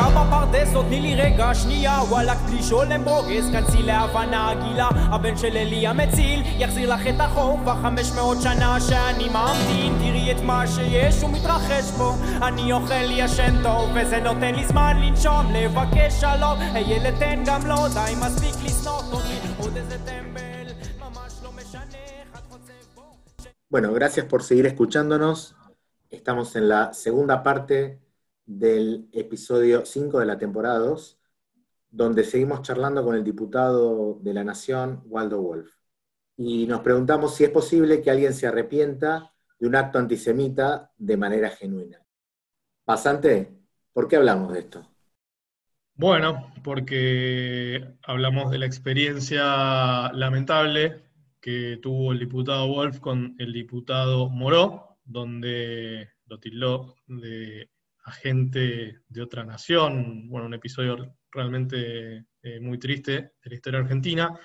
מחר בפרדס עוד תני לי רגע שנייה וואלכ בלי שולם ברוגז כנסי להבנה הגילה הבן של אלי המציל יחזיר לך את החור כבר חמש מאות שנה שאני ממתין תראי את מה שיש ומתרחש פה. אני אוכל ישן טוב וזה נותן לי זמן לנשום לבקש שלום. הילד תן גם לו די מספיק לשנוא אותי. עוד איזה טמבל ממש לא משנה חוצב בו Bueno, gracias por seguir escuchándonos. Estamos en la segunda parte del episodio 5 de la temporada 2, donde seguimos charlando con el diputado de la Nación, Waldo Wolf. Y nos preguntamos si es posible que alguien se arrepienta de un acto antisemita de manera genuina. Pasante, ¿por qué hablamos de esto? Bueno, porque hablamos de la experiencia lamentable que tuvo el diputado Wolf con el diputado Moró, donde lo tildó de agente de otra nación, bueno, un episodio realmente eh, muy triste de la historia argentina.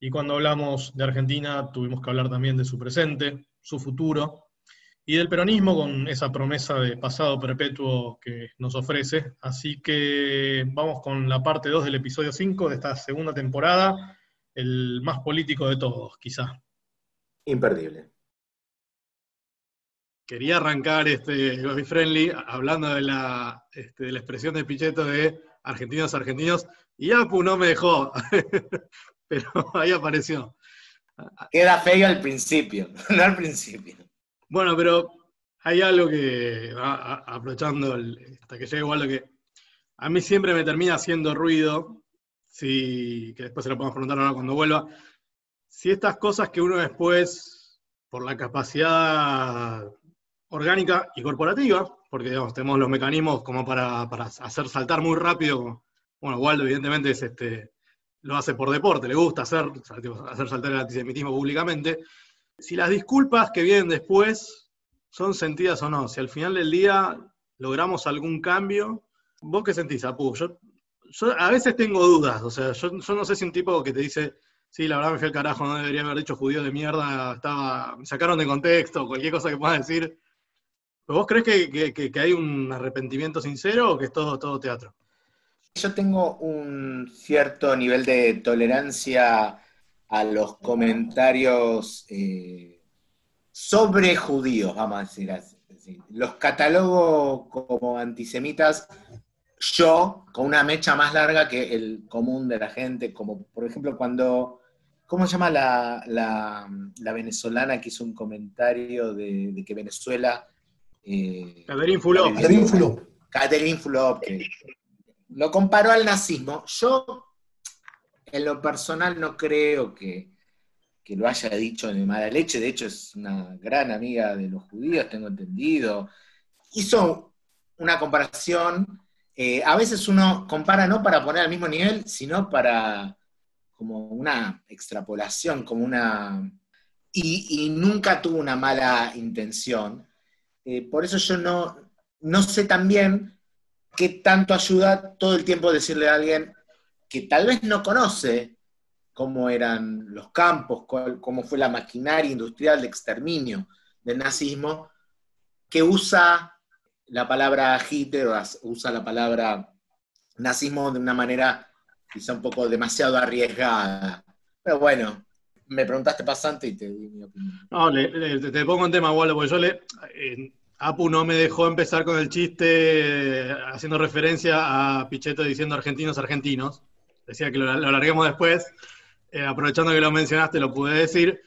Y cuando hablamos de Argentina tuvimos que hablar también de su presente, su futuro, y del peronismo con esa promesa de pasado perpetuo que nos ofrece. Así que vamos con la parte 2 del episodio 5 de esta segunda temporada, el más político de todos, quizá. Imperdible. Quería arrancar este Bobby Friendly hablando de la, este, de la expresión de Pichetto de argentinos argentinos, y Apu no me dejó, pero ahí apareció. Queda feo al principio, no al principio. Bueno, pero hay algo que, a- a- aprovechando el- hasta que llegue igual lo que a mí siempre me termina haciendo ruido, si, que después se lo podemos preguntar ahora cuando vuelva, si estas cosas que uno después, por la capacidad orgánica y corporativa, porque tenemos los mecanismos como para, hacer saltar muy rápido, bueno, Waldo evidentemente es este, lo hace por deporte, le gusta hacer, hacer saltar el antisemitismo públicamente, si las disculpas que vienen después son sentidas o no, si al final del día logramos algún cambio, ¿vos qué sentís, Apu? Yo, yo a veces tengo dudas, o sea, yo, yo no sé si un tipo que te dice, sí, la verdad me fui al carajo, no debería haber dicho judío de mierda, estaba, me sacaron de contexto, cualquier cosa que puedas decir. ¿Pero ¿Vos crees que, que- que- hay un arrepentimiento sincero o que es todo, todo teatro? Yo tengo un cierto nivel de tolerancia a los comentarios eh, sobre judíos, vamos a decir así. Los catalogo como antisemitas yo con una mecha más larga que el común de la gente, como por ejemplo cuando, ¿cómo se llama la, la- la venezolana que hizo un comentario de que Venezuela... eh, Catherine Fulop. Catherine Fulop. Catherine Fulop, que lo comparó al nazismo. Yo, en lo personal, no creo que, que lo haya dicho de mala leche. De hecho, es una gran amiga de los judíos, tengo entendido. Hizo una comparación. eh, a veces uno compara no para poner al mismo nivel, sino para como una extrapolación, como una... Y, y nunca tuvo una mala intención. Eh, por eso yo no, no sé también qué tanto ayuda todo el tiempo decirle a alguien que tal vez no conoce cómo eran los campos, cómo fue la maquinaria industrial de exterminio del nazismo, que usa la palabra Hitler usa la palabra nazismo de una manera quizá un poco demasiado arriesgada. Pero bueno, me preguntaste pasante y te di mi opinión. No, le- le- te, pongo en tema, Waldo, porque yo le. eh, Apu no me dejó empezar con el chiste haciendo referencia a Pichetto diciendo argentinos, argentinos. Decía que lo, lo alarguemos después. Eh, aprovechando que lo mencionaste, lo pude decir.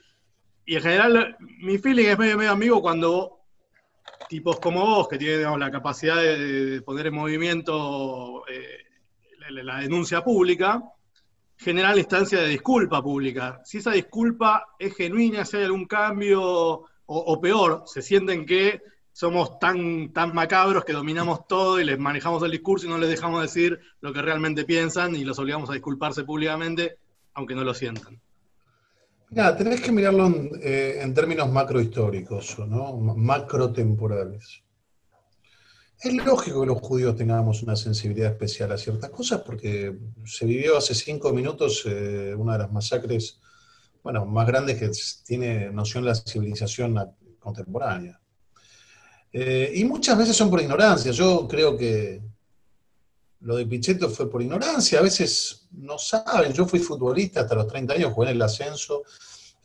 Y en general, mi feeling es medio, medio amigo cuando tipos como vos, que tienen la capacidad de, poner en movimiento eh, la denuncia pública, generan la instancia de disculpa pública. Si esa disculpa es genuina, si hay algún cambio, o, peor, se sienten que somos tan, tan macabros que dominamos todo y les manejamos el discurso y no les dejamos decir lo que realmente piensan y los obligamos a disculparse públicamente, aunque no lo sientan. Mira, tenés que mirarlo en, eh, en términos macrohistóricos, ¿no? Ma- macrotemporales. Es lógico que los judíos tengamos una sensibilidad especial a ciertas cosas porque se vivió hace cinco minutos eh, una de las masacres, bueno, más grandes que tiene noción la civilización contemporánea. Eh, y muchas veces son por ignorancia. Yo creo que lo de Pichetto fue por ignorancia, a veces no saben, yo fui futbolista hasta los 30 años, jugué en el ascenso,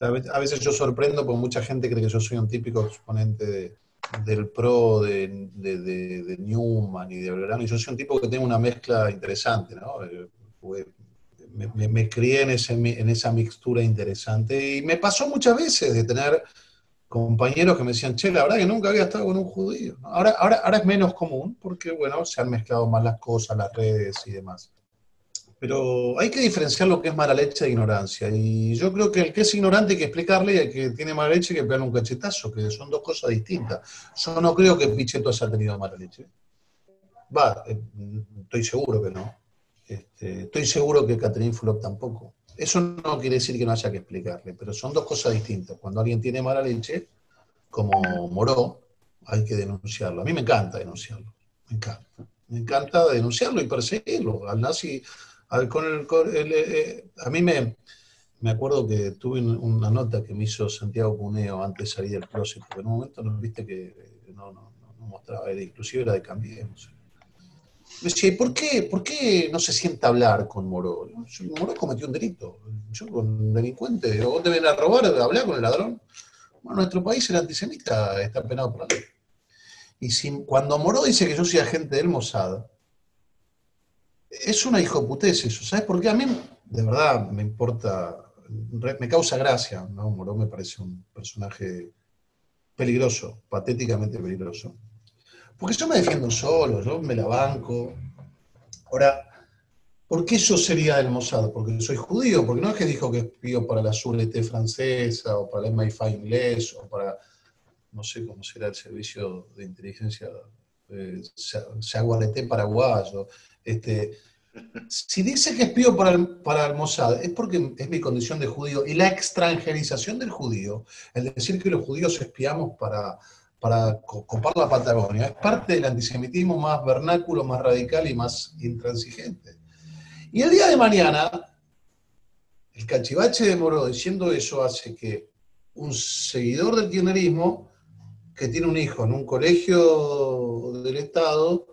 a veces yo sorprendo porque mucha gente cree que yo soy un típico exponente del pro, de, Newman y de Belgrano, y yo soy un tipo que tengo una mezcla interesante, ¿no? Eh, me, crié en, en esa mixtura interesante y me pasó muchas veces de tener compañeros que me decían, che, la verdad que nunca había estado con un judío. Ahora, ahora, ahora es menos común porque, bueno, se han mezclado más las cosas, las redes y demás. Pero hay que diferenciar lo que es mala leche de ignorancia. Y yo creo que el que es ignorante hay que explicarle y el que tiene mala leche hay que pegarle un cachetazo, que son dos cosas distintas. Yo no creo que Pichetto haya tenido mala leche. Va, eh, estoy seguro que no. Este, estoy seguro que Catherine Fulop tampoco. Eso no quiere decir que no haya que explicarle, pero son dos cosas distintas. Cuando alguien tiene mala leche, como Moró, hay que denunciarlo. A mí me encanta denunciarlo, me encanta. Me encanta denunciarlo y perseguirlo. Al nazi, con el, eh, a mí me, me acuerdo que tuve una nota que me hizo Santiago Cuneo antes de salir del closet, porque en un momento no viste que no, no, no mostraba, inclusive era de Cambiemos. Me decía, ¿por qué, ¿por qué no se sienta hablar con Moró? Moró cometió un delito. Yo con delincuente, vos deben a robar, hablar con el ladrón. Bueno, nuestro país el antisemita está penado por la ley. Y si, cuando Moró dice que yo soy agente del Mossad, es una hijoputez eso. ¿Sabes por qué? A mí, de verdad, me importa, me causa gracia. ¿no? Moró me parece un personaje peligroso, patéticamente peligroso. Porque yo me defiendo solo, yo me la banco. Ahora, ¿por qué sería del Mossad? Porque soy judío, porque no es que dijo que espío para la Sûreté francesa o para el MI5 inglés o para, no sé cómo será el servicio de inteligencia eh, paraguayo. Este, si dice que espío para el, es porque es mi condición de judío. Y la extranjerización del judío, el decir que los judíos espiamos para para copar la Patagonia, es parte del antisemitismo más vernáculo, más radical y más intransigente. Y el día de mañana, el cachivache de Moro diciendo eso hace que un seguidor del kirchnerismo, que tiene un hijo en un colegio del Estado,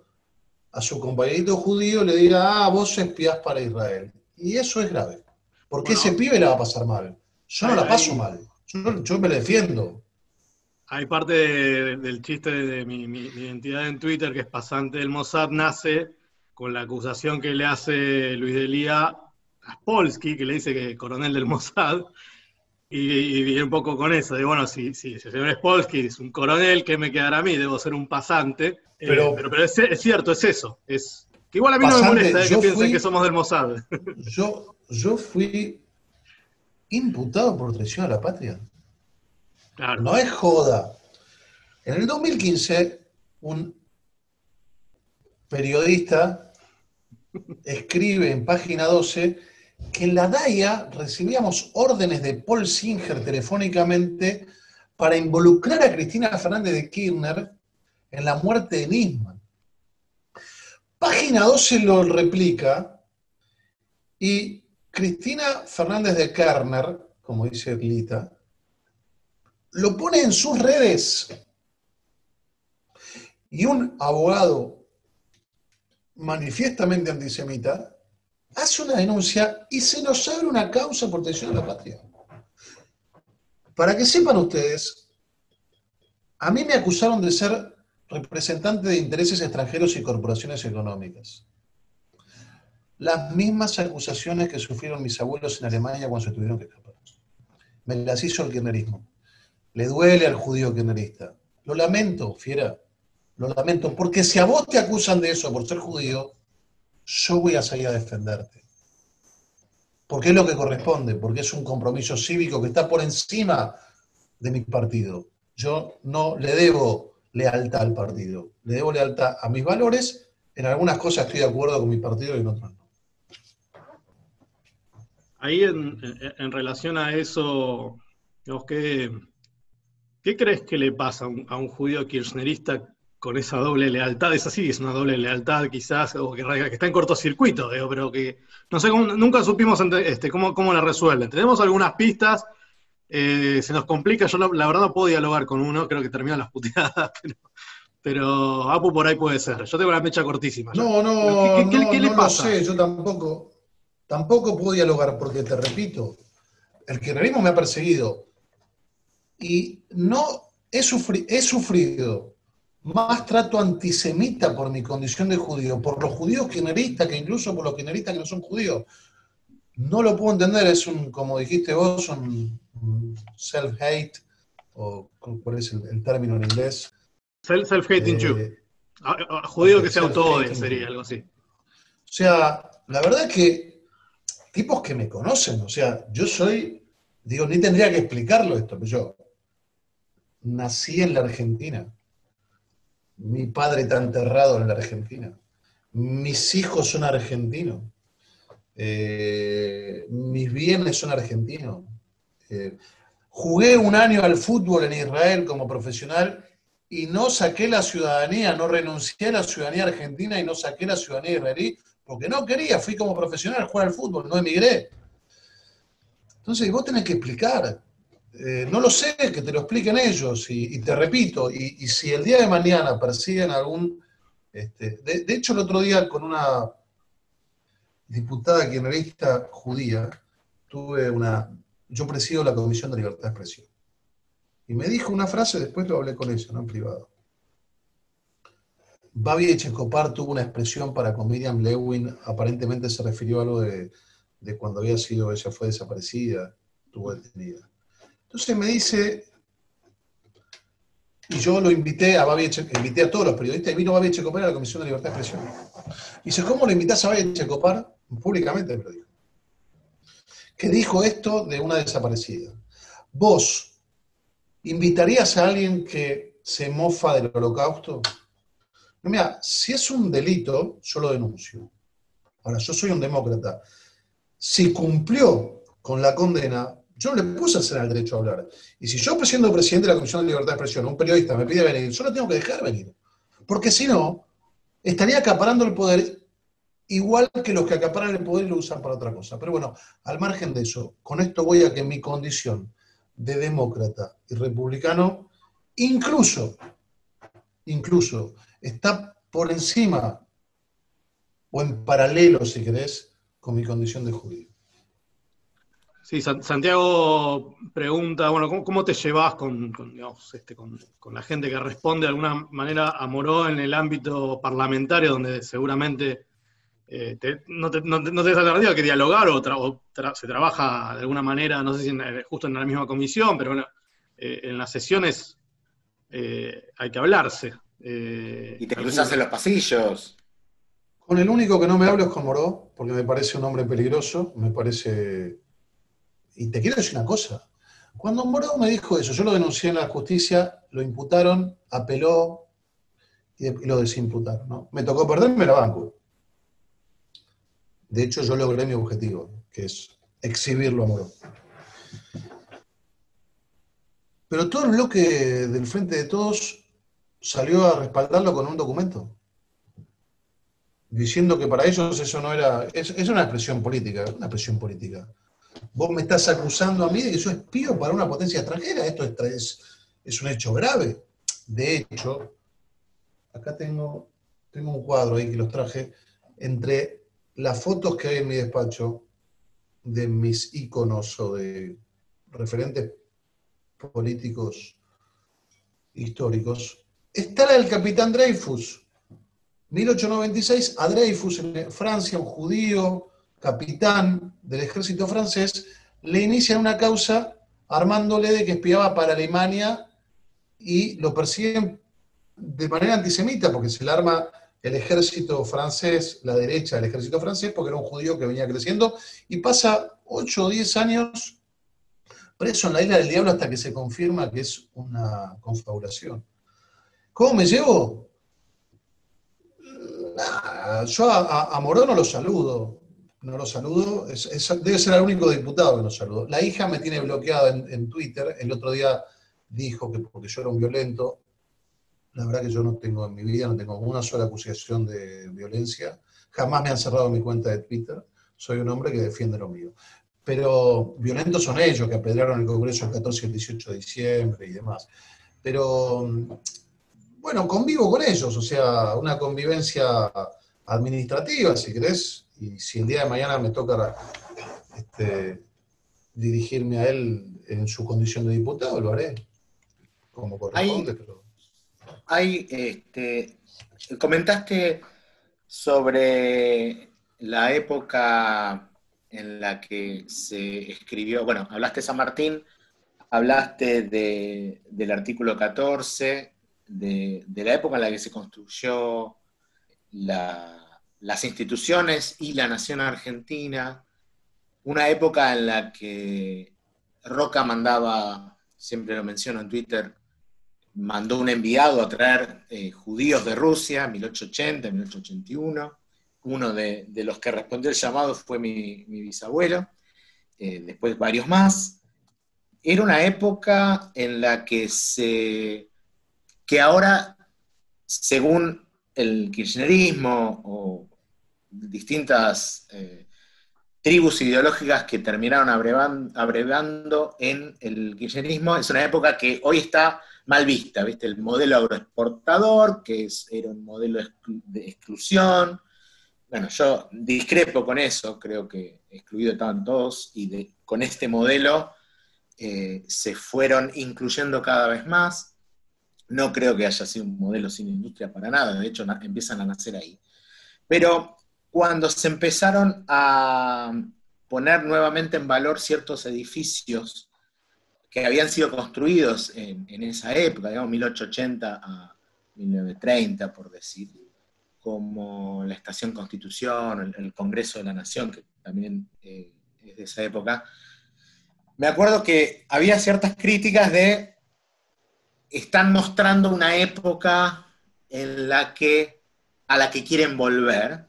a su compañerito judío le diga, ah, vos espías para Israel. Y eso es grave, porque ese pibe la va a pasar mal. Yo no la paso mal, yo, yo me la defiendo. Hay parte del chiste de mi, identidad en Twitter, que es pasante del Mossad, nace con la acusación que le hace Luis Delía a Spolsky, que le dice que es coronel del Mossad, y, viene un poco con eso, de bueno, si, si, el señor Spolsky es un coronel, ¿qué me quedará a mí? Debo ser un pasante. Eh, pero, pero, es, cierto, es eso. Es, que igual a mí no me molesta eh, que piensen que somos del Mossad. Yo, yo fui imputado por traición a la patria. No es joda. En el 2015, un periodista escribe en página 12 que en la DAIA recibíamos órdenes de Paul Singer telefónicamente para involucrar a Cristina Fernández de Kirchner en la muerte de Nisman. Página 12 lo replica y Cristina Fernández de Kirchner, como dice Lita, lo pone en sus redes y un abogado manifiestamente antisemita hace una denuncia y se nos abre una causa por traición a la patria. Para que sepan ustedes, a mí me acusaron de ser representante de intereses extranjeros y corporaciones económicas. Las mismas acusaciones que sufrieron mis abuelos en Alemania cuando se tuvieron que escapar. Me las hizo el kirchnerismo. Le duele al judío kirchnerista. Lo lamento, fiera. Lo lamento. Porque si a vos te acusan de eso por ser judío, yo voy a salir a defenderte. Porque es lo que corresponde, porque es un compromiso cívico que está por encima de mi partido. Yo no le debo lealtad al partido, le debo lealtad a mis valores. En algunas cosas estoy de acuerdo con mi partido y en otras no. Ahí en, relación a eso, que ¿Qué crees que le pasa a un, judío kirchnerista con esa doble lealtad? Es así, es una doble lealtad quizás, o que, está en cortocircuito, pero que no sé, nunca supimos este, cómo, cómo la resuelven. Tenemos algunas pistas, eh, se nos complica, yo la, verdad no puedo dialogar con uno, creo que terminan las puteadas, pero Apu por ahí puede ser. Yo tengo la mecha cortísima. No, no, ¿Qué- qué- no, qué le no pasa? lo sé, yo tampoco, tampoco puedo dialogar, porque te repito, el kirchnerismo me ha perseguido y no he, sufri- he sufrido más trato antisemita por mi condición de judío, por los judíos kirchneristas que incluso por los kirchneristas que no son judíos. No lo puedo entender, es un, como dijiste vos, un, self-hate, o cuál es el, el término en inglés. Self- Self-hating Eh, Jew. A- a- Judío que se Jew. sería algo así. O sea, la verdad es que tipos que me conocen, o sea, yo soy, digo, ni tendría que explicarlo esto, pero yo nací en la Argentina. Mi padre está enterrado en la Argentina. Mis hijos son argentinos. Eh, mis bienes son argentinos. Eh, jugué un año al fútbol en Israel como profesional y no saqué la ciudadanía, no renuncié a la ciudadanía argentina y no saqué la ciudadanía israelí porque no quería, fui como profesional a jugar al fútbol, no emigré. Entonces vos tenés que explicar. Eh, no lo sé, que te lo expliquen ellos. Y, te repito, y, si el día de mañana persiguen algún... este, de, hecho, el otro día con una diputada kirchnerista judía, tuve una... Yo presido la Comisión de Libertad de Expresión. Y me dijo una frase, después lo hablé con ella, no en privado. Babi Echecopar tuvo una expresión para con Miriam Lewin, aparentemente se refirió a algo de, de cuando había sido, ella fue desaparecida, estuvo detenida. Entonces me dice, y yo lo invité a Babi invité a todos los periodistas, y vino Babi Echecopar a la Comisión de Libertad de Expresión. Y dice, ¿cómo lo invitás a Babi Echecopar? Públicamente me lo dijo. Que dijo esto de una desaparecida. Vos, ¿invitarías a alguien que se mofa del holocausto? No, mira, si es un delito, yo lo denuncio. Ahora, yo soy un demócrata. Si cumplió con la condena, yo no le puse a hacer el derecho a hablar. Y si yo, siendo presidente de la Comisión de Libertad de Expresión, un periodista me pide venir, yo lo tengo que dejar venir. Porque si no, estaría acaparando el poder igual que los que acaparan el poder y lo usan para otra cosa. Pero bueno, al margen de eso, con esto voy a que mi condición de demócrata y republicano, incluso, incluso, está por encima o en paralelo, si querés, con mi condición de judío. Sí, San- Santiago pregunta, bueno, ¿cómo, cómo te llevas con, con, digamos, este, con, con la gente que responde de alguna manera a Moró en el ámbito parlamentario, donde seguramente eh, te- no, te, no, te- no alternativa que dialogar o, tra- o tra- se trabaja de alguna manera, no sé si en- eh, justo en la misma comisión, pero bueno, eh, en las sesiones eh, hay que hablarse. eh, Y te algún- cruzas en los pasillos. Con el único que no me hablo es con Moró, porque me parece un hombre peligroso, me parece... Y te quiero decir una cosa. Cuando Moró me dijo eso, yo lo denuncié en la justicia, lo imputaron, apeló y lo desimputaron. ¿no? Me tocó perderme la banco. De hecho, yo logré mi objetivo, que es exhibirlo a Moró. Pero todo el bloque del Frente de Todos salió a respaldarlo con un documento diciendo que para ellos eso no era, es, es una expresión política, una expresión política. Vos me estás acusando a mí de que soy espío para una potencia extranjera, esto es, es, un hecho grave. De hecho, acá tengo, tengo un cuadro ahí que los traje, entre las fotos que hay en mi despacho de mis íconos o de referentes políticos históricos, está la del capitán Dreyfus, 1896, a Dreyfus en Francia, un judío, capitán del ejército francés, le inician una causa armándole de que espiaba para Alemania y lo persiguen de manera antisemita, porque se le arma el ejército francés, la derecha del ejército francés, porque era un judío que venía creciendo, y pasa 8 o 10 años preso en la isla del diablo hasta que se confirma que es una confabulación. ¿Cómo me llevo? Yo a, a, Morón no lo saludo, no lo saludo, debe ser el único diputado que no saludo. La hija me tiene bloqueada en, en, Twitter, el otro día dijo que porque yo era un violento, la verdad que yo no tengo en mi vida, no tengo una sola acusación de violencia, jamás me han cerrado mi cuenta de Twitter, soy un hombre que defiende lo mío. Pero violentos son ellos, que apedrearon el Congreso el 14 y el 18 de diciembre y demás. Pero bueno, convivo con ellos, o sea, una convivencia administrativa, si querés, y si el día de mañana me toca este, dirigirme a él en su condición de diputado, lo haré, como corresponde. Hay, este, comentaste sobre la época en la que se escribió, bueno, hablaste de San Martín, hablaste del artículo 14, de, la época en la que se construyó las instituciones y la nación argentina, una época en la que Roca mandaba, siempre lo menciono en Twitter, mandó un enviado a traer eh, judíos de Rusia, 1880, 1881. Uno de, los que respondió el llamado fue mi, bisabuelo, eh, después varios más. Era una época en la que se que ahora, según el kirchnerismo distintas eh, tribus ideológicas que terminaron abrevando en el kirchnerismo, es una época que hoy está mal vista, ¿viste? El modelo agroexportador, que era un modelo de exclusión. Bueno, yo discrepo con eso, creo que excluido estaban todos, y con este modelo eh, se fueron incluyendo cada vez más. No creo que haya sido un modelo sin industria para nada, de hecho empiezan a nacer ahí. Pero cuando se empezaron a poner nuevamente en valor ciertos edificios que habían sido construidos en, esa época, digamos 1880 a 1930, por decir, como la Estación Constitución, el, Congreso de la Nación, que también eh, es de esa época, me acuerdo que había ciertas críticas de están mostrando una época en la que, a la que quieren volver.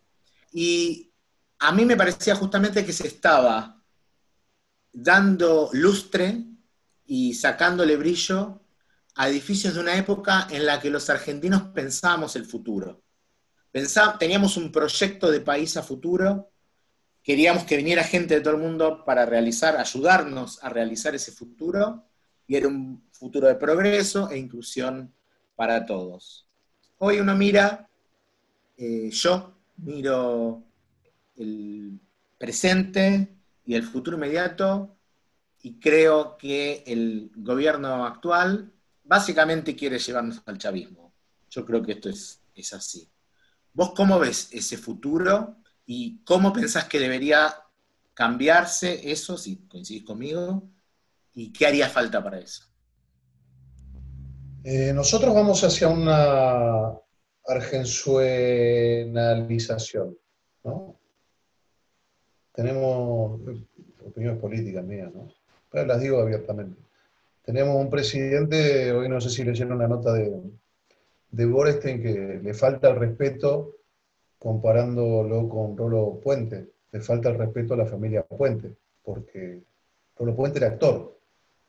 Y a mí me parecía justamente que se estaba dando lustre y sacándole brillo a edificios de una época en la que los argentinos pensábamos el futuro. teníamos un proyecto de país a futuro, queríamos que viniera gente de todo el mundo para realizar, ayudarnos a realizar ese futuro, y era un futuro de progreso e inclusión para todos. Hoy uno mira, eh, yo miro el presente y el futuro inmediato y creo que el gobierno actual básicamente quiere llevarnos al chavismo. Yo creo que esto es, es así. ¿Vos cómo ves ese futuro y cómo pensás que debería cambiarse eso, si coincidís conmigo, ¿Y qué haría falta para eso? Eh, nosotros vamos hacia una argenzuenalización, ¿no? Tenemos opiniones políticas mías, ¿no? Pero las digo abiertamente. Tenemos un presidente, hoy no sé si leyeron la nota de, de Borestein, que le falta el respeto comparándolo con Rolo Puente. Le falta el respeto a la familia Puente, porque Rolo Puente era actor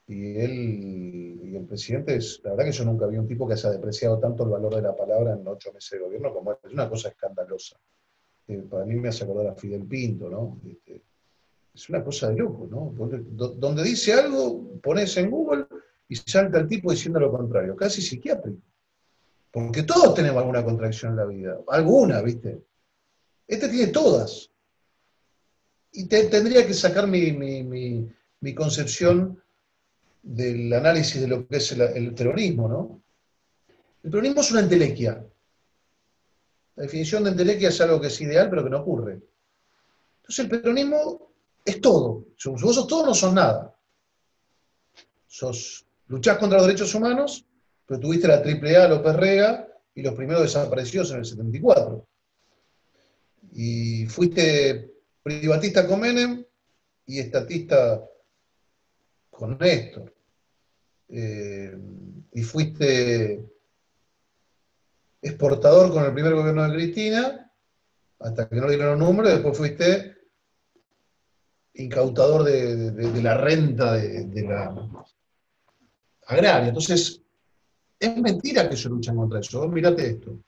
y él y el presidente, es, la verdad que yo nunca vi un tipo que haya depreciado tanto el valor de la palabra en ocho meses de gobierno como Es una cosa escandalosa. Eh, para mí me hace acordar a Fidel Pinto, ¿no? Este, es una cosa de loco, ¿no? Donde, dice algo, pones en Google y salta el tipo diciendo lo contrario, casi psiquiátrico. Porque todos tenemos alguna contradicción en la vida, alguna, ¿viste? Este tiene todas. Y tendría que sacar mi, mi concepción del análisis de lo que es el, terrorismo, ¿no? El peronismo es una entelequia. La definición de entelequia es algo que es ideal, pero que no ocurre. Entonces el peronismo es todo. Si vos sos todo, no sos nada. Sos, luchás contra los derechos humanos, pero tuviste la AAA, López Rega, y los primeros desaparecidos en el 74. Y fuiste privatista con Menem y estatista con Néstor. Eh, y fuiste exportador con el primer gobierno de Cristina, hasta que no le dieron número, y después fuiste incautador de, la renta de, la agraria. Entonces, es mentira que ellos luchan contra eso. Mírate esto.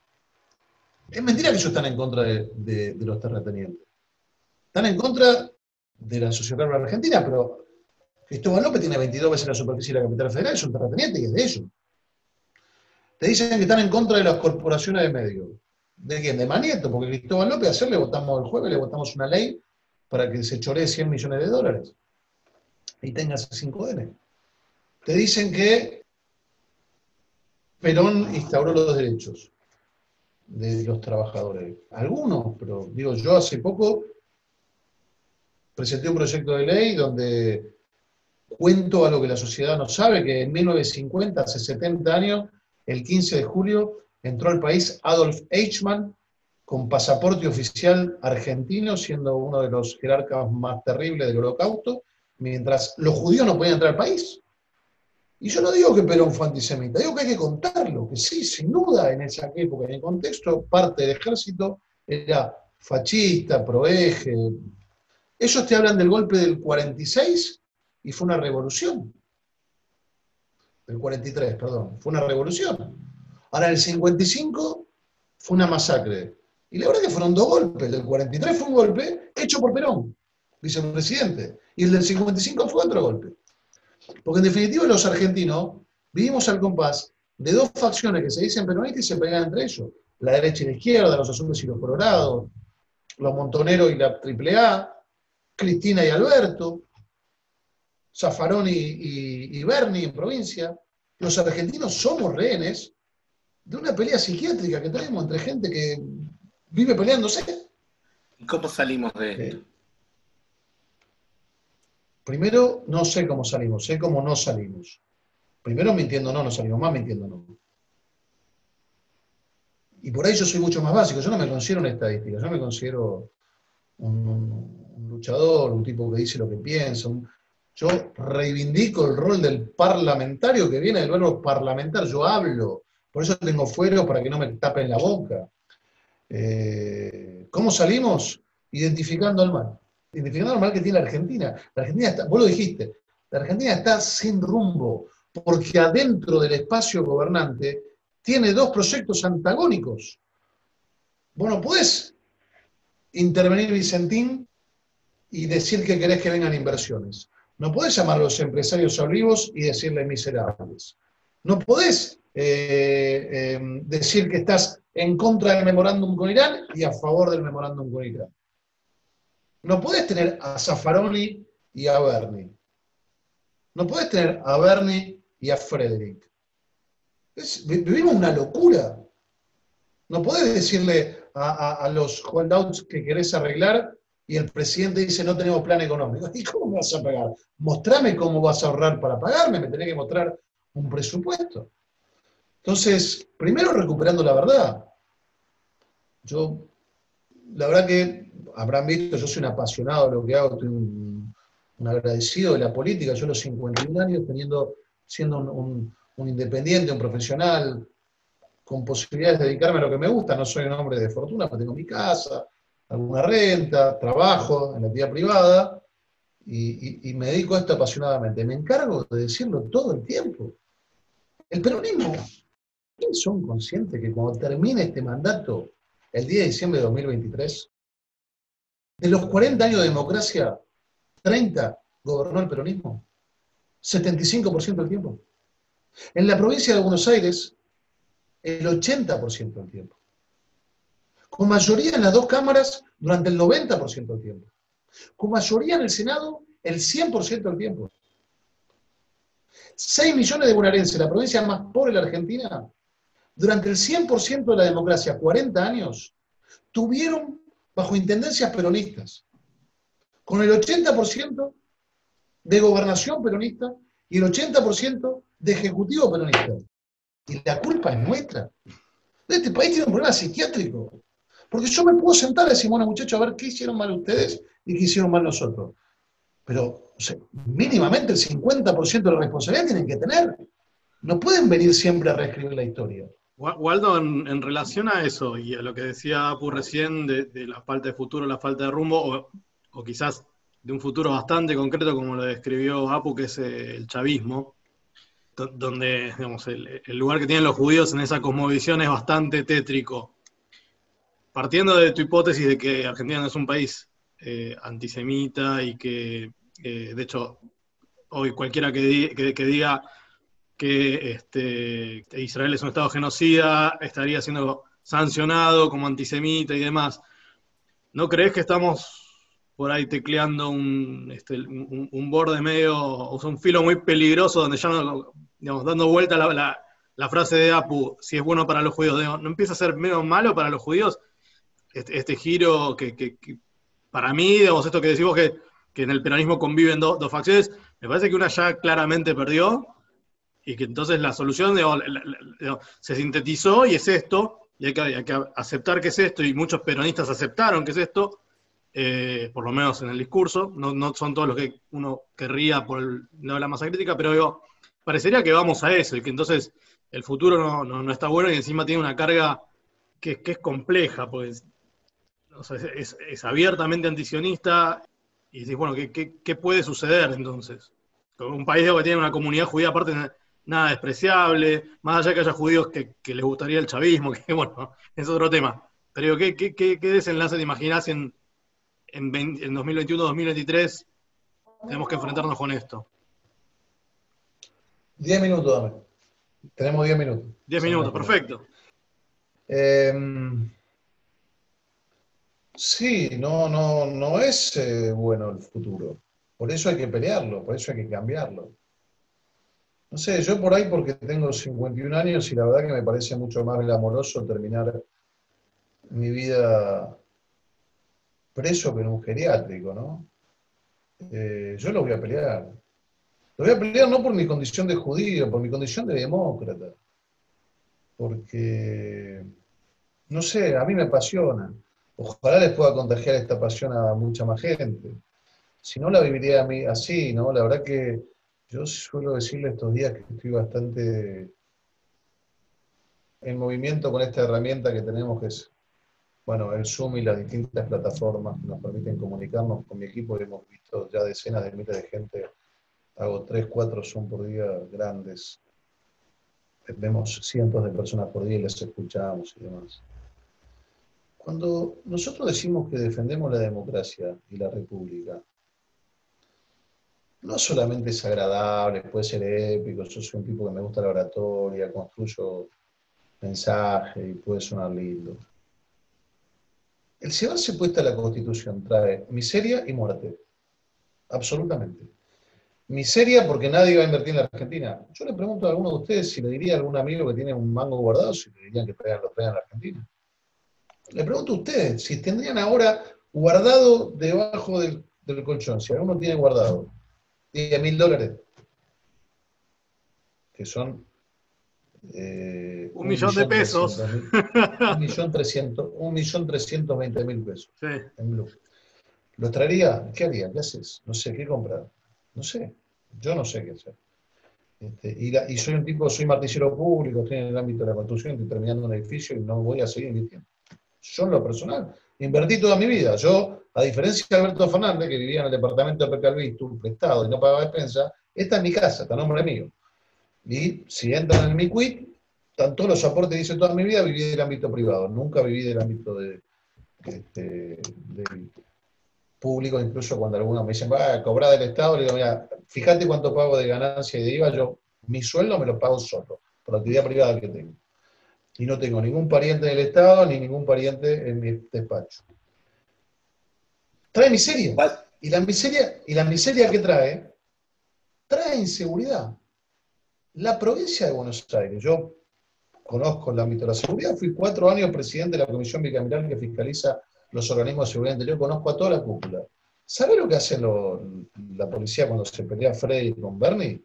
Es mentira que ellos están en contra de, los terratenientes. Están en contra de la sociedad argentina, pero Cristóbal López tiene 22 veces la superficie de la capital federal, es un terrateniente y es de ellos. Te dicen que están en contra de las corporaciones de medios. ¿De quién? De Manieto, porque Cristóbal López ayer le votamos el jueves, le votamos una ley para que se choree 100 millones de dólares y tengas 5N. Te dicen que Perón instauró los derechos de los trabajadores. Algunos, pero digo, yo hace poco presenté un proyecto de ley donde cuento a lo que la sociedad no sabe, que en 1950, hace 70 años, el 15 de julio, entró al país Adolf Eichmann con pasaporte oficial argentino, siendo uno de los jerarcas más terribles del holocausto, mientras los judíos no podían entrar al país. Y yo no digo que Perón fue antisemita, digo que hay que contarlo, que sí, sin duda, en esa época, en el contexto, parte del ejército era fascista, proeje. Ellos te hablan del golpe del 46 y fue una revolución. Del 43, perdón, fue una revolución. Ahora, el 55 fue una masacre. Y la verdad que fueron dos golpes. El del 43 fue un golpe hecho por Perón, vicepresidente. Y el del 55 fue otro golpe. Porque en definitiva los argentinos vivimos al compás de dos facciones que se dicen peronistas y se pegan entre ellos. La derecha y la izquierda, los azules y los colorados, los montoneros y la triple A, Cristina y Alberto, Zaffaroni y, y, Berni en provincia. Los argentinos somos rehenes de una pelea psiquiátrica que tenemos entre gente que vive peleándose. ¿Y cómo salimos de esto? Primero, no sé cómo salimos, sé cómo no salimos. Primero mintiendo no, no salimos más mintiendo no. Y por ahí yo soy mucho más básico, yo no me considero una estadística, yo me considero un, luchador, un tipo que dice lo que piensa. Yo reivindico el rol del parlamentario que viene del verbo parlamentar, yo hablo, por eso tengo fuero para que no me tapen la boca. Eh, ¿Cómo salimos? Identificando al mal identificando el mal que tiene la Argentina. La Argentina está, vos lo dijiste, la Argentina está sin rumbo, porque adentro del espacio gobernante tiene dos proyectos antagónicos. Vos no podés intervenir, Vicentín, y decir que querés que vengan inversiones. No podés llamar a los empresarios olivos y decirles miserables. No podés eh, eh, decir que estás en contra del memorándum con Irán y a favor del memorándum con Irán. No puedes tener a Zaffaroni y a Bernie. No puedes tener a Bernie y a Frederick. vivimos una locura. No puedes decirle a, los holdouts que querés arreglar y el presidente dice no tenemos plan económico. ¿Y cómo me vas a pagar? Mostrame cómo vas a ahorrar para pagarme, me tenés que mostrar un presupuesto. Entonces, primero recuperando la verdad. Yo, la verdad que habrán visto, yo soy un apasionado de lo que hago, estoy un, agradecido de la política, yo a los 51 años teniendo, siendo un, independiente, un profesional, con posibilidades de dedicarme a lo que me gusta, no soy un hombre de fortuna, tengo mi casa, alguna renta, trabajo en la actividad privada, y, y, me dedico a esto apasionadamente. Me encargo de decirlo todo el tiempo. El peronismo, ¿quiénes son conscientes que cuando termine este mandato, el día de diciembre de 2023, de los 40 años de democracia, 30 gobernó el peronismo. 75% del tiempo. En la provincia de Buenos Aires, el 80% del tiempo. Con mayoría en las dos cámaras durante el 90% del tiempo. Con mayoría en el Senado el 100% del tiempo. 6 millones de bonaerenses, la provincia más pobre de la Argentina, durante el 100% de la democracia, 40 años, tuvieron bajo intendencias peronistas, con el 80% de gobernación peronista y el 80% de ejecutivo peronista. Y la culpa es nuestra. Este país tiene un problema psiquiátrico. Porque yo me puedo sentar y decir, bueno, muchachos, a ver qué hicieron mal ustedes y qué hicieron mal nosotros. Pero mínimamente el 50% de la responsabilidad tienen que tener. No pueden venir siempre a reescribir la historia. Waldo, en, relación a eso y a lo que decía Apu recién de, la falta de futuro, la falta de rumbo, o, quizás de un futuro bastante concreto como lo describió Apu, que es eh, el chavismo, donde digamos, el, lugar que tienen los judíos en esa cosmovisión es bastante tétrico. Partiendo de tu hipótesis de que Argentina no es un país eh, antisemita y que, eh, de hecho, hoy cualquiera que, que diga que este, Israel es un Estado genocida, estaría siendo sancionado como antisemita y demás. ¿No crees que estamos por ahí tecleando un, este, borde medio, o un filo muy peligroso donde ya no, digamos, dando vuelta la, la, frase de Apu, si es bueno para los judíos, ¿no empieza a ser medio malo para los judíos este, este giro que, para mí, digamos, esto que decimos que, que en el peronismo conviven dos facciones, me parece que una ya claramente perdió y que entonces la solución se sintetizó y es esto, y hay que, aceptar que es esto, y muchos peronistas aceptaron que es esto, eh, por lo menos en el discurso, no, son todos los que uno querría por el, no la masa crítica, pero digo, parecería que vamos a eso, y que entonces el futuro no, está bueno y encima tiene una carga que, es compleja, es, abiertamente antisionista, y decís, bueno, ¿qué, puede suceder entonces? Un país que tiene una comunidad judía aparte nada despreciable, más allá que haya judíos que, les gustaría el chavismo, que bueno, es otro tema. Pero ¿qué, qué, qué, desenlace te imaginas en, en, 2021-2023? Tenemos que enfrentarnos con esto. Diez minutos, dame. Tenemos diez minutos. Diez minutos, perfecto. Em, sí, no, no, no es eh, bueno el futuro. Por eso hay que pelearlo, por eso hay que cambiarlo. No sé, yo por ahí porque tengo 51 años y la verdad que me parece mucho más glamoroso terminar mi vida preso que en un geriátrico, ¿no? Eh, yo lo voy a pelear. Lo voy a pelear no por mi condición de judío, por mi condición de demócrata. Porque, no sé, a mí me apasiona. Ojalá les pueda contagiar esta pasión a mucha más gente. Si no, la viviría a mí así, ¿no? La verdad que yo suelo decirle estos días que estoy bastante en movimiento con esta herramienta que tenemos, que es, bueno, el Zoom y las distintas plataformas que nos permiten comunicarnos con mi equipo. Hemos visto ya decenas de miles de gente. Hago tres, cuatro Zoom por día grandes. Vemos cientos de personas por día y les escuchamos y demás. Cuando nosotros decimos que defendemos la democracia y la república, no solamente es agradable, puede ser épico, yo soy un tipo que me gusta la oratoria, construyo mensaje y puede sonar lindo. El llevarse puesta la constitución trae miseria y muerte, absolutamente. Miseria porque nadie va a invertir en la Argentina. Yo le pregunto a alguno de ustedes si le diría a algún amigo que tiene un mango guardado, si le dirían que traigan, lo traigan a la Argentina. Le pregunto a ustedes si tendrían ahora guardado debajo del, del colchón, si alguno tiene guardado 10 mil dólares, que son... Eh, un, millón, de pesos. un millón trescientos, un millón trescientos veinte mil pesos sí. en Blue. ¿Lo traería? ¿Qué haría? ¿Qué haces? No sé, ¿qué comprar? No sé. Yo no sé qué hacer. Este, y, soy un tipo, soy martillero público, estoy en el ámbito de la construcción, estoy terminando un edificio y no voy a seguir invirtiendo. Yo en lo personal, invertí toda mi vida. Yo a diferencia de Alberto Fernández, que vivía en el departamento de Recalvisto, prestado y no pagaba despensa, esta es mi casa, está nombre mío. Y si entran en mi quit, están todos los aportes hice toda mi vida, viví del ámbito privado, nunca viví del ámbito de, este, público, incluso cuando algunos me dicen, va a cobrar del Estado, le digo, mira, fíjate cuánto pago de ganancia y de IVA, yo mi sueldo me lo pago solo, por la actividad privada que tengo. Y no tengo ningún pariente del Estado ni ningún pariente en mi despacho. Trae miseria. Y la miseria, y la miseria que trae, trae inseguridad. La provincia de Buenos Aires, yo conozco el ámbito de la seguridad, fui cuatro años presidente de la Comisión Bicameral que fiscaliza los organismos de seguridad interior, conozco a toda la cúpula. ¿Sabe lo que hace la policía cuando se pelea Freddy con Bernie?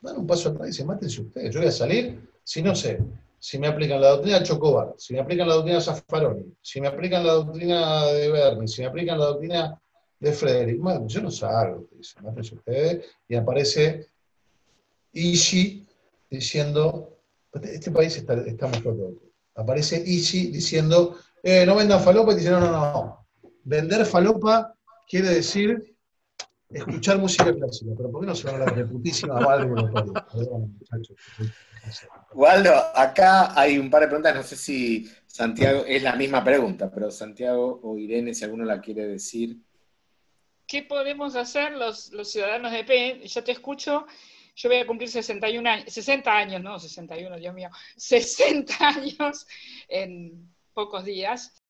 Dan un paso atrás y dicen, mátense ustedes, yo voy a salir, si no sé, si me aplican la doctrina de Chocobar, si me aplican la doctrina de Zaffaroni, si me aplican la doctrina de Bernie, si me aplican la doctrina de Frederick, bueno, yo no salgo, dicen, ustedes, y aparece Ishi diciendo, este país está, está muy Aparece Ishi diciendo, eh, no vendan falopa, y dice, no, no, no, vender falopa quiere decir escuchar música clásica, pero ¿por qué no se van a la reputísima los muchachos? Waldo, acá hay un par de preguntas, no sé si Santiago, es la misma pregunta, pero Santiago o Irene, si alguno la quiere decir. ¿Qué podemos hacer los, ciudadanos de P? Yo te escucho yo voy a cumplir 61 años, 60 años, no, 61, Dios mío, 60 años en pocos días.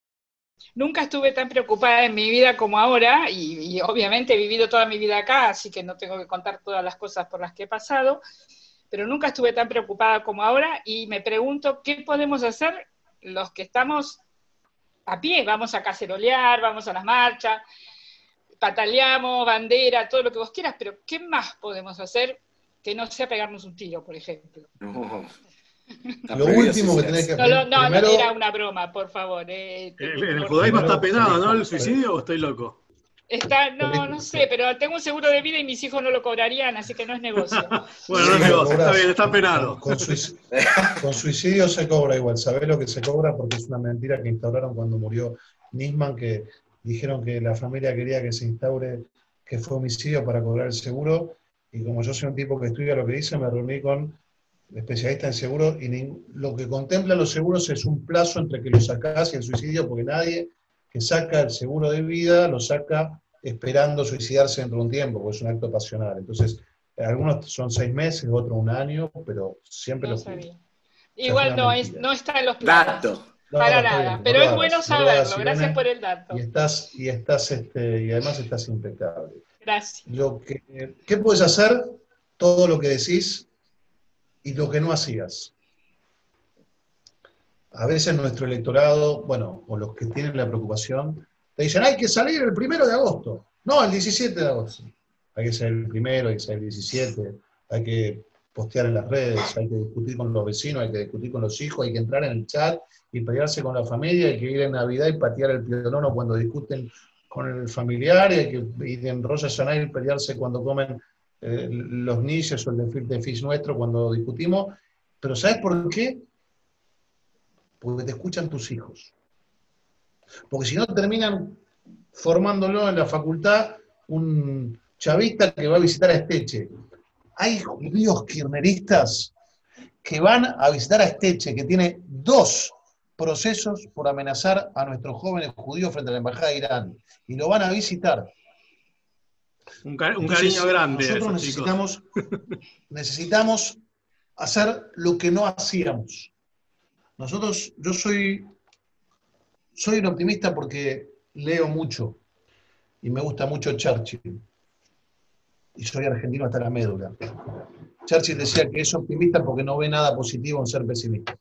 Nunca estuve tan preocupada en mi vida como ahora y, obviamente he vivido toda mi vida acá, así que no tengo que contar todas las cosas por las que he pasado, pero nunca estuve tan preocupada como ahora y me pregunto qué podemos hacer los que estamos a pie, vamos a cacerolear, vamos a las marchas, pataleamos, bandera, todo lo que vos quieras, pero ¿qué más podemos hacer que no sea pegarnos un tiro, por ejemplo? Lo último que tenés que hacer. No, no, era una broma, por favor. Eh, en el judaísmo está penado, ¿no? ¿El suicidio o estoy loco? Está, no, no sé, pero tengo un seguro de vida y mis hijos no lo cobrarían, así que no es negocio. bueno, no es negocio, está bien, está penado. Con, suicidio, se cobra igual, ¿sabés lo que se cobra? Porque es una mentira que instauraron cuando murió Nisman, que dijeron que la familia quería que se instaure que fue homicidio para cobrar el seguro, y como yo soy un tipo que estudia lo que dice, me reuní con especialistas en seguro, y lo que contemplan los seguros es un plazo entre que lo sacás y el suicidio, porque nadie que saca el seguro de vida lo saca esperando suicidarse dentro de un tiempo, porque es un acto pasional. Entonces, algunos son seis meses, otros un año, pero siempre lo Igual no, es, no está en los platos. para nada, pero es bueno saberlo, gracias por el dato. Y estás, y estás, este, y además estás impecable. Gracias. Lo que, ¿Qué puedes hacer? Todo lo que decís y lo que no hacías a veces nuestro electorado, bueno, o los que tienen la preocupación, te dicen, hay que salir el primero de agosto. No, el 17 de agosto. Hay que salir el primero, hay que salir el 17, hay que postear en las redes, hay que discutir con los vecinos, hay que discutir con los hijos, hay que entrar en el chat y pelearse con la familia, hay que ir en Navidad y patear el pionono cuando discuten con el familiar, hay que ir en Rosa y pelearse cuando comen eh, los niños o el de fish nuestro cuando discutimos. Pero ¿sabes por qué? porque te escuchan tus hijos. Porque si no terminan formándolo en la facultad un chavista que va a visitar a Esteche. Hay judíos kirneristas que van a visitar a Esteche, que tiene dos procesos por amenazar a nuestros jóvenes judíos frente a la Embajada de Irán. Y lo van a visitar. Un, cariño grande. Nosotros necesitamos, necesitamos hacer lo que no hacíamos. Nosotros, yo soy, soy un optimista porque leo mucho y me gusta mucho Churchill. Y soy argentino hasta la médula. Churchill decía que es optimista porque no ve nada positivo en ser pesimista.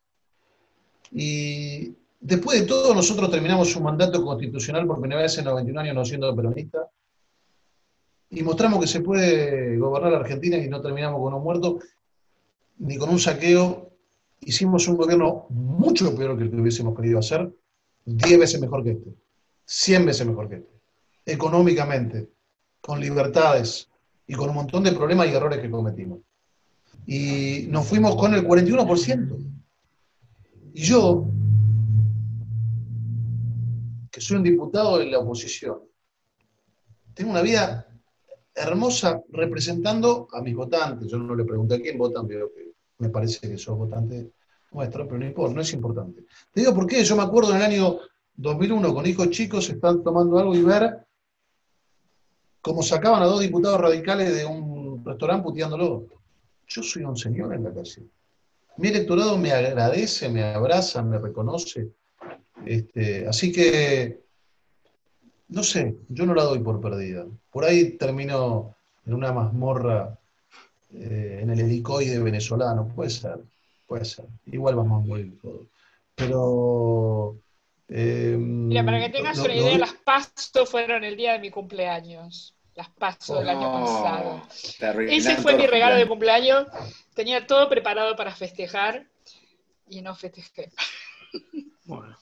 Y después de todo, nosotros terminamos un mandato constitucional por primera vez en 91 años no siendo peronista. Y mostramos que se puede gobernar la Argentina y no terminamos con un muerto, ni con un saqueo, hicimos un gobierno mucho peor que el que hubiésemos querido hacer, 10 veces mejor que este, 100 veces mejor que este, económicamente, con libertades y con un montón de problemas y errores que cometimos. Y nos fuimos con el 41%. Y yo, que soy un diputado de la oposición, tengo una vida hermosa representando a mis votantes. Yo no le pregunté a quién votan, pero que me parece que sos votante nuestro, pero no es importante. Te digo por qué, yo me acuerdo en el año 2001 con hijos chicos, están tomando algo y ver cómo sacaban a dos diputados radicales de un restaurante puteándolo. Yo soy un señor en la calle. Mi electorado me agradece, me abraza, me reconoce. Este, así que, no sé, yo no la doy por perdida. Por ahí termino en una mazmorra eh, en el helicoide venezolano, puede ser, puede ser. Igual vamos a morir todos. Pero. Eh, Mira, para que tengas una idea, las pasos fueron el día de mi cumpleaños. Las pasos del año oh, pasado. Ese fue mi regalo de cumpleaños. Tenía todo preparado para festejar y no festejé. Bueno.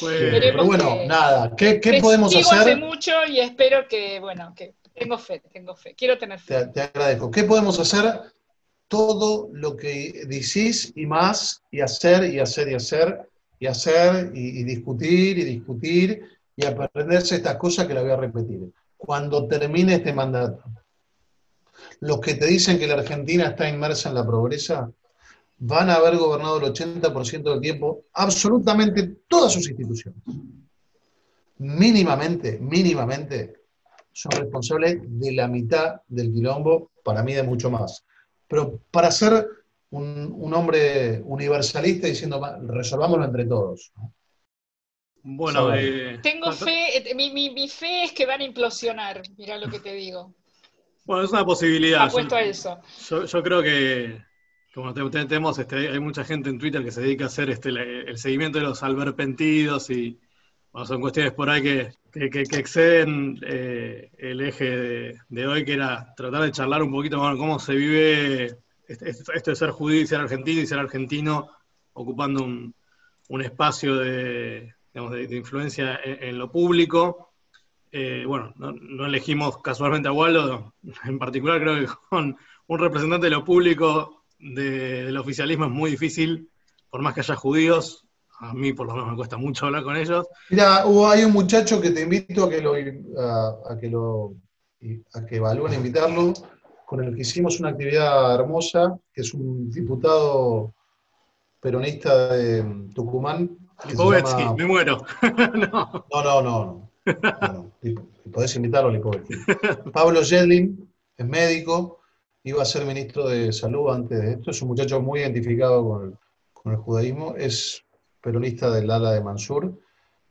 Pero bueno, nada, ¿qué, qué podemos hacer? hace mucho y espero que, bueno, que tengo fe, tengo fe. Quiero tener fe. Te, agradezco. ¿Qué podemos hacer? Todo lo que decís y más, y hacer, y hacer, y hacer, y hacer, y, discutir, y discutir, y aprenderse estas cosas que la voy a repetir. Cuando termine este mandato, los que te dicen que la Argentina está inmersa en la pobreza, van a haber gobernado el 80% del tiempo absolutamente todas sus instituciones. Mínimamente, mínimamente, son responsables de la mitad del quilombo, para mí de mucho más. pero para ser un, hombre universalista diciendo, resolvámoslo entre todos. Bueno, eh, tengo fe, eh, mi, fe es que van a implosionar, mira lo que te digo. Bueno, es una posibilidad. Apuesto a eso. Yo, creo que, como tenemos, este, hay mucha gente en Twitter que se dedica a hacer este, el seguimiento de los alberpentidos y son cuestiones por ahí que, exceden eh, el eje de, hoy, que era tratar de charlar un poquito más cómo se vive este, esto de ser judío y ser argentino y ser argentino ocupando un, espacio de, influencia en, lo público. Eh, bueno, no, elegimos casualmente a Waldo, en particular creo que con un representante de lo público del oficialismo es muy difícil, por más que haya judíos, a mí por lo menos me cuesta mucho hablar con ellos. Mira, hay un muchacho que te invito a que lo, a, que lo a que evalúen invitarlo, con el que hicimos una actividad hermosa, que es un diputado peronista de Tucumán. Lipovetsky, me muero. no. no, no, no. no. Podés invitarlo, Lipovetsky. Pablo Yedlin es médico, iba a ser ministro de Salud antes de esto. Es un muchacho muy identificado con el judaísmo. Es peronista del ala de Mansur,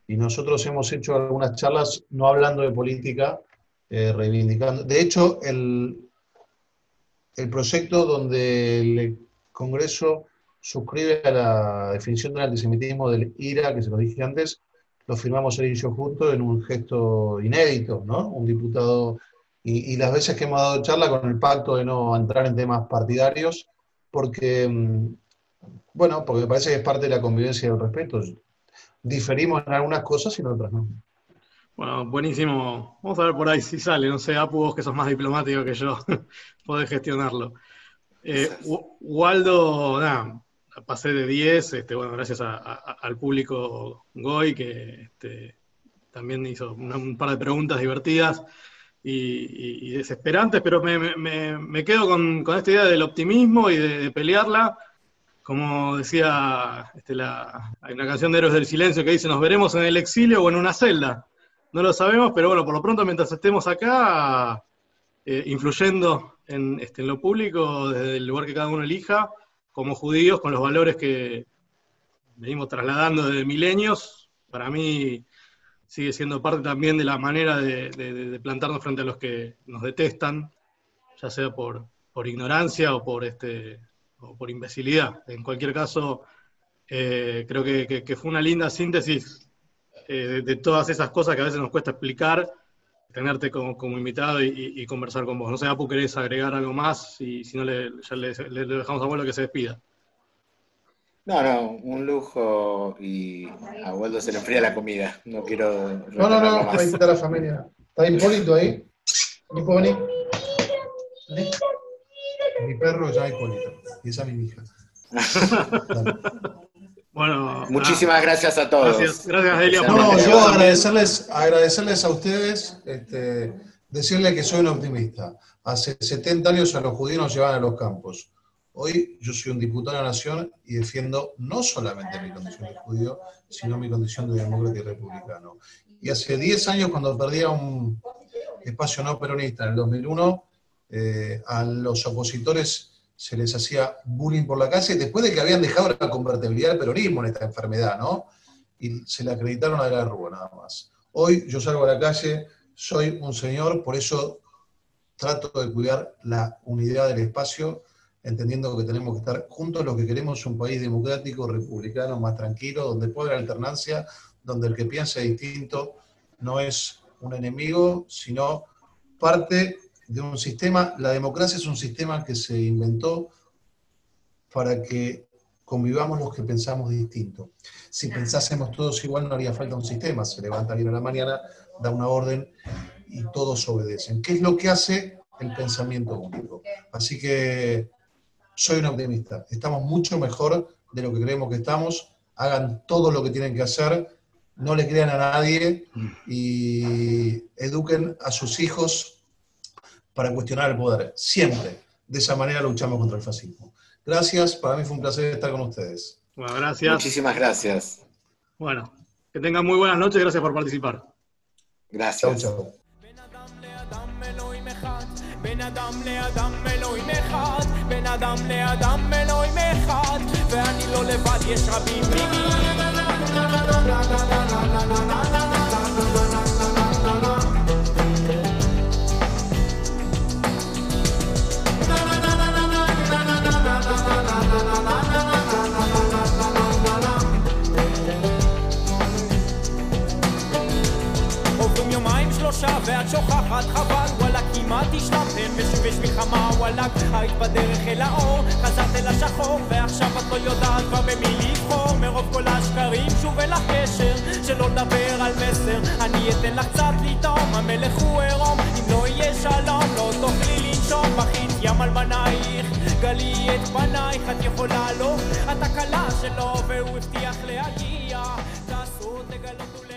y nosotros hemos hecho algunas charlas no hablando de política, eh, reivindicando. De hecho, el, el proyecto donde el Congreso suscribe a la definición del antisemitismo del IRA, que se lo dije antes, lo firmamos él y yo juntos en un gesto inédito, ¿no? Un diputado, y, y, las veces que hemos dado charla con el pacto de no entrar en temas partidarios, porque mm, bueno, porque me parece que es parte de la convivencia y el respeto. Diferimos en algunas cosas y en otras no. Bueno, buenísimo. Vamos a ver por ahí si sale. No sé, Apu, vos que sos más diplomático que yo, podés gestionarlo. Eh, Waldo, nada, pasé de 10, este, bueno, gracias al público Goy, que este, también hizo un par de preguntas divertidas y, desesperantes, pero me, quedo con, esta idea del optimismo y de pelearla como decía este, hay una canción de Héroes del Silencio que dice, nos veremos en el exilio o en una celda. No lo sabemos, pero bueno, por lo pronto mientras estemos acá, eh, influyendo este, en, lo público, desde el lugar que cada uno elija, como judíos, con los valores que venimos trasladando desde milenios, para mí sigue siendo parte también de la manera de, plantarnos frente a los que nos detestan, ya sea por, por ignorancia o por este, o por imbecilidad. En cualquier caso, eh, creo que, fue una linda síntesis eh, de, todas esas cosas que a veces nos cuesta explicar, tenerte como, invitado y, conversar con vos. No sé, Apu, ¿querés agregar algo más? Y si no, le, ya le, dejamos a Abuelo que se despida. No, no, un lujo y a Waldo se le enfría la comida. No quiero. No, no, no, para invitar a la familia. ¿Está Hipólito ahí? ¿Hipólito? Mi perro ya Hipólito. Y esa es mi hija. bueno, muchísimas gracias a todos. Gracias, gracias No, yo agradecerles, agradecerles a ustedes, este, decirles que soy un optimista. Hace 70 años a los judíos nos llevaban a los campos. Hoy yo soy un diputado de la Nación y defiendo no solamente mi condición de judío, sino mi condición de demócrata y republicano. Y hace 10 años, cuando perdía un espacio no peronista en el 2001, eh, a los opositores se les hacía bullying por la calle después de que habían dejado la convertibilidad del peronismo en esta enfermedad, ¿no? Y se le acreditaron a la Rúa nada más. Hoy yo salgo a la calle, soy un señor, por eso trato de cuidar la unidad del espacio, entendiendo que tenemos que estar juntos, lo que queremos es un país democrático, republicano, más tranquilo, donde puede haber alternancia, donde el que piensa distinto no es un enemigo, sino parte de un sistema, la democracia es un sistema que se inventó para que convivamos los que pensamos distinto. Si pensásemos todos igual no haría falta un sistema, se levanta bien a la mañana, da una orden y todos obedecen. ¿Qué es lo que hace el pensamiento único? Así que soy un optimista, estamos mucho mejor de lo que creemos que estamos, hagan todo lo que tienen que hacer, no le crean a nadie y eduquen a sus hijos para cuestionar el poder. Siempre. De esa manera luchamos contra el fascismo. Gracias, para mí fue un placer estar con ustedes. Bueno, gracias. Muchísimas gracias. Bueno, que tengan muy buenas noches, gracias por participar. Gracias. Chau, chau. אדם לאדם אלוהים אחד, ואני לא לבד, יש רבים ממי. שלושה ואת שוכחת חבל השלמתם ושוב יש מלחמה וואלה היית בדרך אל האור חזרת אל השחור ועכשיו את לא יודעת כבר במי לבחור. מרוב כל השקרים שוב אל הקשר שלא לדבר על מסר. אני אתן לך קצת לטעום המלך הוא עירום. אם לא יהיה שלום לא תוכלי לנשום. בכית ים על בנייך גלי את פנייך את יכולה לו. את הכלה שלו והוא הבטיח להגיע. תעשו תגלות